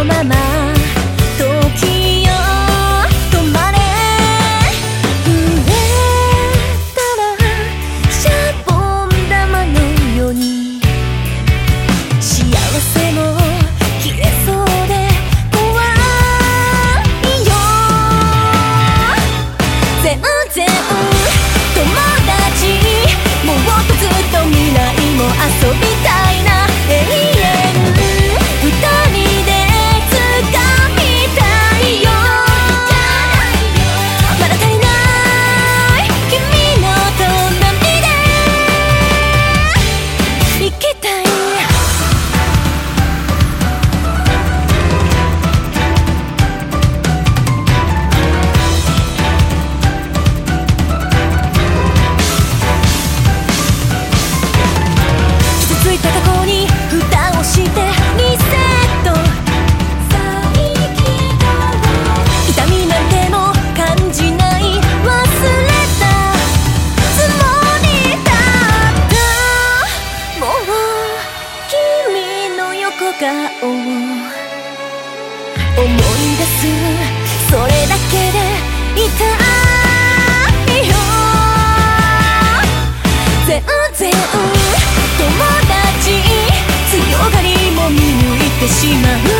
のまま顔を思い出すそれだけで痛いよ。全然友達強がりも見抜いてしまう。